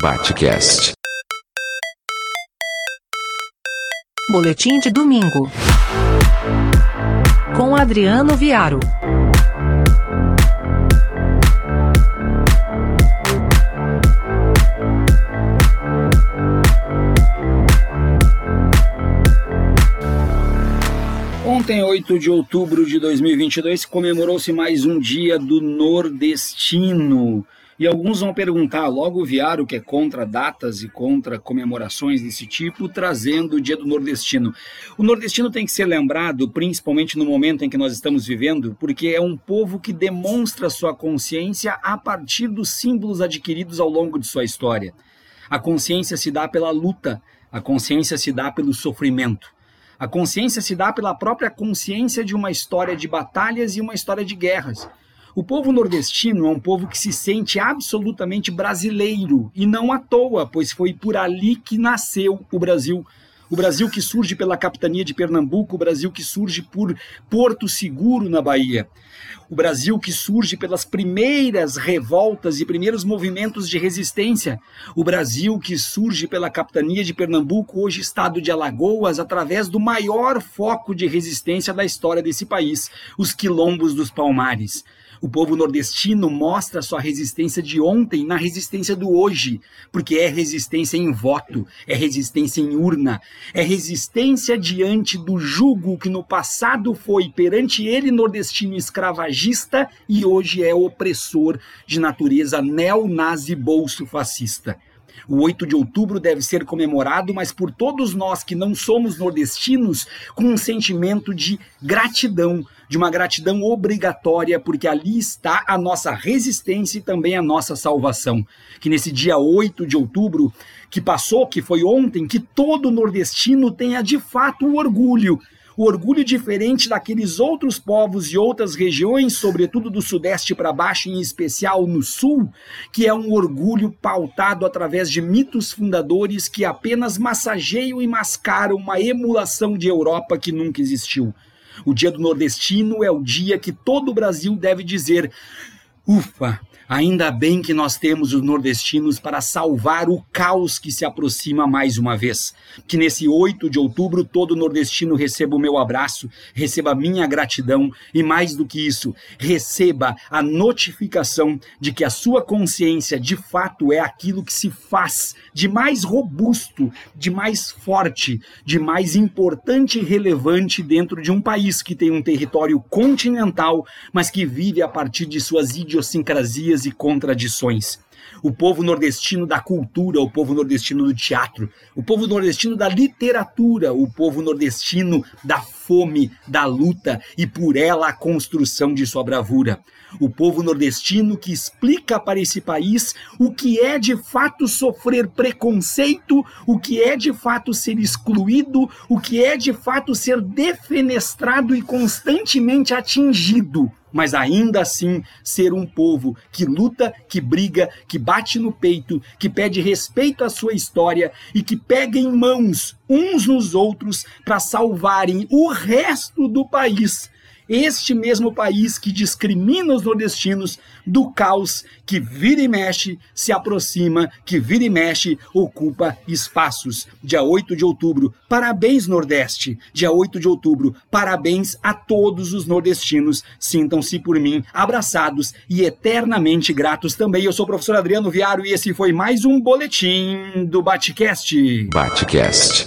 Batcast. Boletim de domingo. Com Adriano Viaro. Ontem, 8 de outubro de 2022, comemorou-se mais um dia do nordestino. E alguns vão perguntar, logo o que é contra datas e contra comemorações desse tipo, trazendo o dia do nordestino. O nordestino tem que ser lembrado, principalmente no momento em que nós estamos vivendo, porque é um povo que demonstra sua consciência a partir dos símbolos adquiridos ao longo de sua história. A consciência se dá pela luta, a consciência se dá pelo sofrimento. A consciência se dá pela própria consciência de uma história de batalhas e uma história de guerras. O povo nordestino é um povo que se sente absolutamente brasileiro e não à toa, pois foi por ali que nasceu o Brasil. O Brasil que surge pela capitania de Pernambuco, o Brasil que surge por Porto Seguro na Bahia. O Brasil que surge pelas primeiras revoltas e primeiros movimentos de resistência. O Brasil que surge pela capitania de Pernambuco, hoje estado de Alagoas, através do maior foco de resistência da história desse país, os quilombos dos Palmares. O povo nordestino mostra sua resistência de ontem na resistência do hoje, porque é resistência em voto, é resistência em urna, é resistência diante do jugo que no passado foi perante ele nordestino escravagista e hoje é opressor de natureza neonazi bolso fascista. O 8 de outubro deve ser comemorado, mas por todos nós que não somos nordestinos, com um sentimento de gratidão, de uma gratidão obrigatória, porque ali está a nossa resistência e também a nossa salvação. Que nesse dia 8 de outubro, que passou, que foi ontem, que todo nordestino tenha de fato o orgulho o orgulho diferente daqueles outros povos e outras regiões, sobretudo do Sudeste para baixo, em especial no Sul, que é um orgulho pautado através de mitos fundadores que apenas massageiam e mascaram uma emulação de Europa que nunca existiu. O dia do nordestino é o dia que todo o Brasil deve dizer: ufa, Ainda bem que nós temos os nordestinos para salvar o caos que se aproxima mais uma vez. Que nesse 8 de outubro todo nordestino receba o meu abraço, receba a minha gratidão e, mais do que isso, receba a notificação de que a sua consciência de fato é aquilo que se faz de mais robusto, de mais forte, de mais importante e relevante dentro de um país que tem um território continental, mas que vive a partir de suas idiosincrasias e contradições. O povo nordestino da cultura, o povo nordestino do teatro, o povo nordestino da literatura, o povo nordestino da fome, da luta e por ela a construção de sua bravura. O povo nordestino que explica para esse país o que é de fato sofrer preconceito, o que é de fato ser excluído, o que é de fato ser defenestrado e constantemente atingido mas ainda assim ser um povo que luta, que briga, que bate no peito, que pede respeito à sua história e que pega em mãos uns nos outros para salvarem o resto do país este mesmo país que discrimina os nordestinos do caos que vira e mexe se aproxima, que vira e mexe ocupa espaços. Dia 8 de outubro, parabéns Nordeste. Dia 8 de outubro, parabéns a todos os nordestinos. Sintam-se por mim abraçados e eternamente gratos também. Eu sou o professor Adriano Viário e esse foi mais um boletim do Batcast. Batcast.